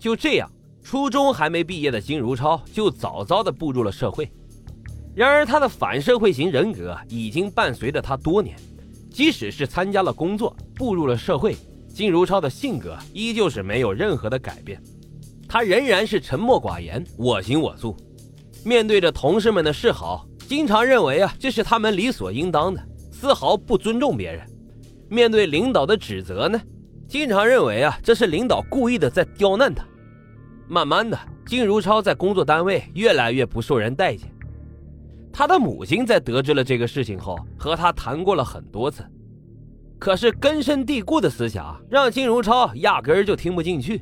就这样，初中还没毕业的金如超就早早的步入了社会。然而，他的反社会型人格已经伴随着他多年，即使是参加了工作，步入了社会，金如超的性格依旧是没有任何的改变。他仍然是沉默寡言，我行我素。面对着同事们的示好，经常认为啊这是他们理所应当的，丝毫不尊重别人。面对领导的指责呢，经常认为啊这是领导故意的在刁难他。慢慢的，金如超在工作单位越来越不受人待见。他的母亲在得知了这个事情后，和他谈过了很多次，可是根深蒂固的思想让金如超压根儿就听不进去。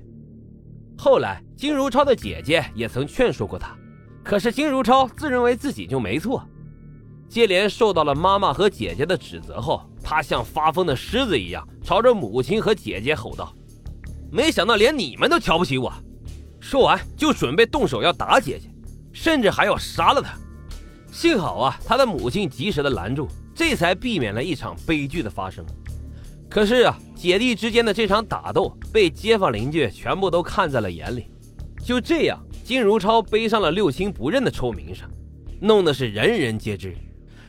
后来，金如超的姐姐也曾劝说过他，可是金如超自认为自己就没错。接连受到了妈妈和姐姐的指责后，他像发疯的狮子一样，朝着母亲和姐姐吼道：“没想到连你们都瞧不起我！”说完就准备动手要打姐姐，甚至还要杀了她。幸好啊，他的母亲及时的拦住，这才避免了一场悲剧的发生。可是啊，姐弟之间的这场打斗被街坊邻居全部都看在了眼里。就这样，金如超背上了六亲不认的臭名声，弄得是人人皆知。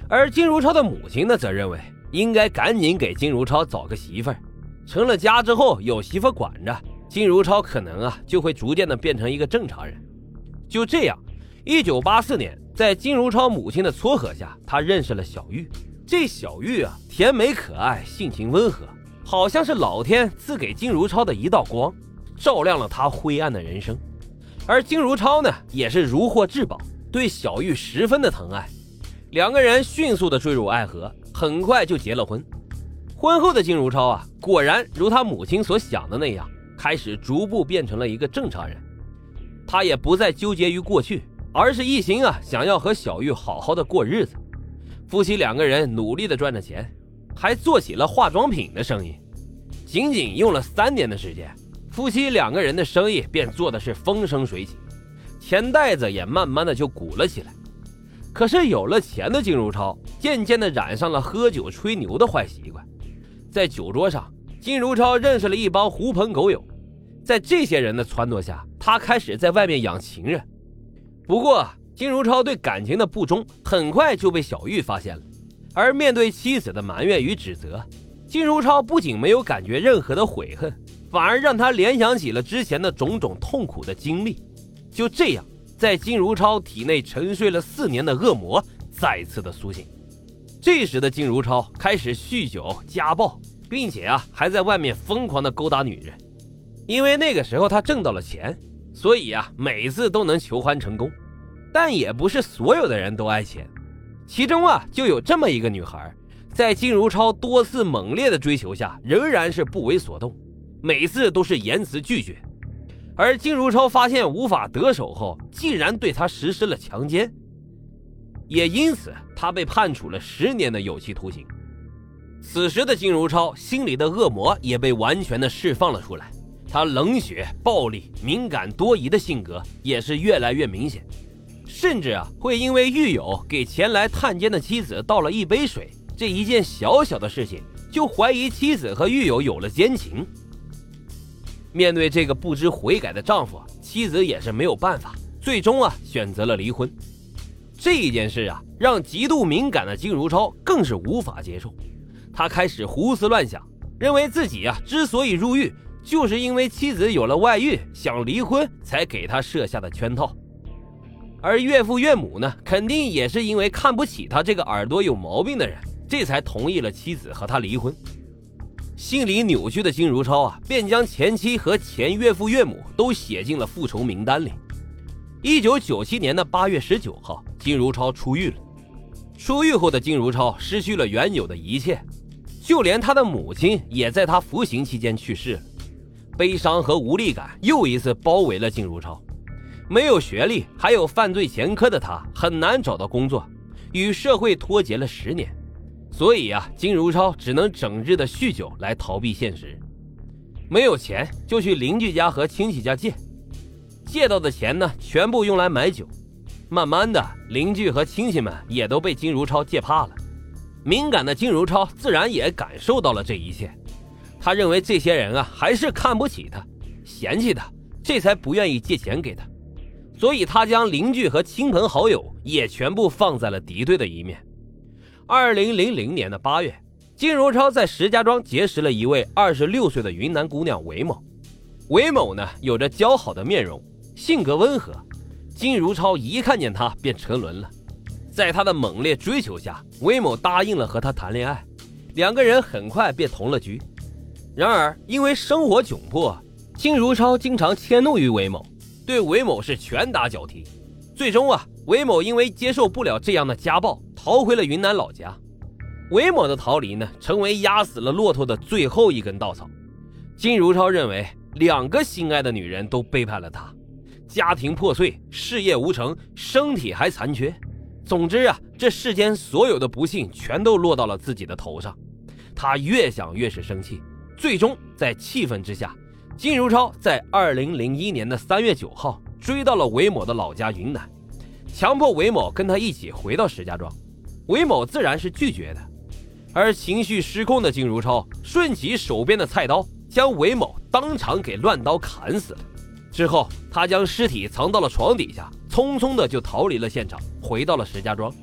而金如超的母亲呢，则认为应该赶紧给金如超找个媳妇儿，成了家之后有媳妇管着，金如超可能啊就会逐渐的变成一个正常人。就这样，一九八四年。在金如超母亲的撮合下，他认识了小玉。这小玉啊，甜美可爱，性情温和，好像是老天赐给金如超的一道光，照亮了他灰暗的人生。而金如超呢，也是如获至宝，对小玉十分的疼爱。两个人迅速的坠入爱河，很快就结了婚。婚后的金如超啊，果然如他母亲所想的那样，开始逐步变成了一个正常人。他也不再纠结于过去。而是一心啊，想要和小玉好好的过日子。夫妻两个人努力的赚着钱，还做起了化妆品的生意。仅仅用了三年的时间，夫妻两个人的生意便做的是风生水起，钱袋子也慢慢的就鼓了起来。可是有了钱的金如超，渐渐的染上了喝酒吹牛的坏习惯。在酒桌上，金如超认识了一帮狐朋狗友，在这些人的撺掇下，他开始在外面养情人。不过，金如超对感情的不忠很快就被小玉发现了。而面对妻子的埋怨与指责，金如超不仅没有感觉任何的悔恨，反而让他联想起了之前的种种痛苦的经历。就这样，在金如超体内沉睡了四年的恶魔再次的苏醒。这时的金如超开始酗酒、家暴，并且啊，还在外面疯狂的勾搭女人。因为那个时候他挣到了钱。所以啊，每次都能求欢成功，但也不是所有的人都爱钱。其中啊，就有这么一个女孩，在金如超多次猛烈的追求下，仍然是不为所动，每次都是言辞拒绝。而金如超发现无法得手后，竟然对她实施了强奸，也因此他被判处了十年的有期徒刑。此时的金如超心里的恶魔也被完全的释放了出来。他冷血、暴力、敏感、多疑的性格也是越来越明显，甚至啊，会因为狱友给前来探监的妻子倒了一杯水这一件小小的事情，就怀疑妻子和狱友有了奸情。面对这个不知悔改的丈夫，妻子也是没有办法，最终啊，选择了离婚。这一件事啊，让极度敏感的金如超更是无法接受，他开始胡思乱想，认为自己啊，之所以入狱。就是因为妻子有了外遇，想离婚才给他设下的圈套，而岳父岳母呢，肯定也是因为看不起他这个耳朵有毛病的人，这才同意了妻子和他离婚。心理扭曲的金如超啊，便将前妻和前岳父岳母都写进了复仇名单里。一九九七年的八月十九号，金如超出狱了。出狱后的金如超失去了原有的一切，就连他的母亲也在他服刑期间去世了。悲伤和无力感又一次包围了金如超。没有学历，还有犯罪前科的他，很难找到工作，与社会脱节了十年。所以啊，金如超只能整日的酗酒来逃避现实。没有钱，就去邻居家和亲戚家借，借到的钱呢，全部用来买酒。慢慢的，邻居和亲戚们也都被金如超借怕了。敏感的金如超自然也感受到了这一切。他认为这些人啊，还是看不起他，嫌弃他，这才不愿意借钱给他。所以他将邻居和亲朋好友也全部放在了敌对的一面。二零零零年的八月，金如超在石家庄结识了一位二十六岁的云南姑娘韦某。韦某呢，有着姣好的面容，性格温和。金如超一看见她便沉沦了，在他的猛烈追求下，韦某答应了和他谈恋爱，两个人很快便同了居。然而，因为生活窘迫，金如超经常迁怒于韦某。对韦某是拳打脚踢，最终啊，韦某因为接受不了这样的家暴，逃回了云南老家。韦某的逃离呢，成为压死了骆驼的最后一根稻草。金如超认为，两个心爱的女人都背叛了他，家庭破碎，事业无成，身体还残缺。总之啊，这世间所有的不幸全都落到了自己的头上。他越想越是生气，最终在气愤之下。金如超在二零零一年的三月九号追到了韦某的老家云南，强迫韦某跟他一起回到石家庄。韦某自然是拒绝的，而情绪失控的金如超顺起手边的菜刀，将韦某当场给乱刀砍死了。之后，他将尸体藏到了床底下，匆匆的就逃离了现场，回到了石家庄。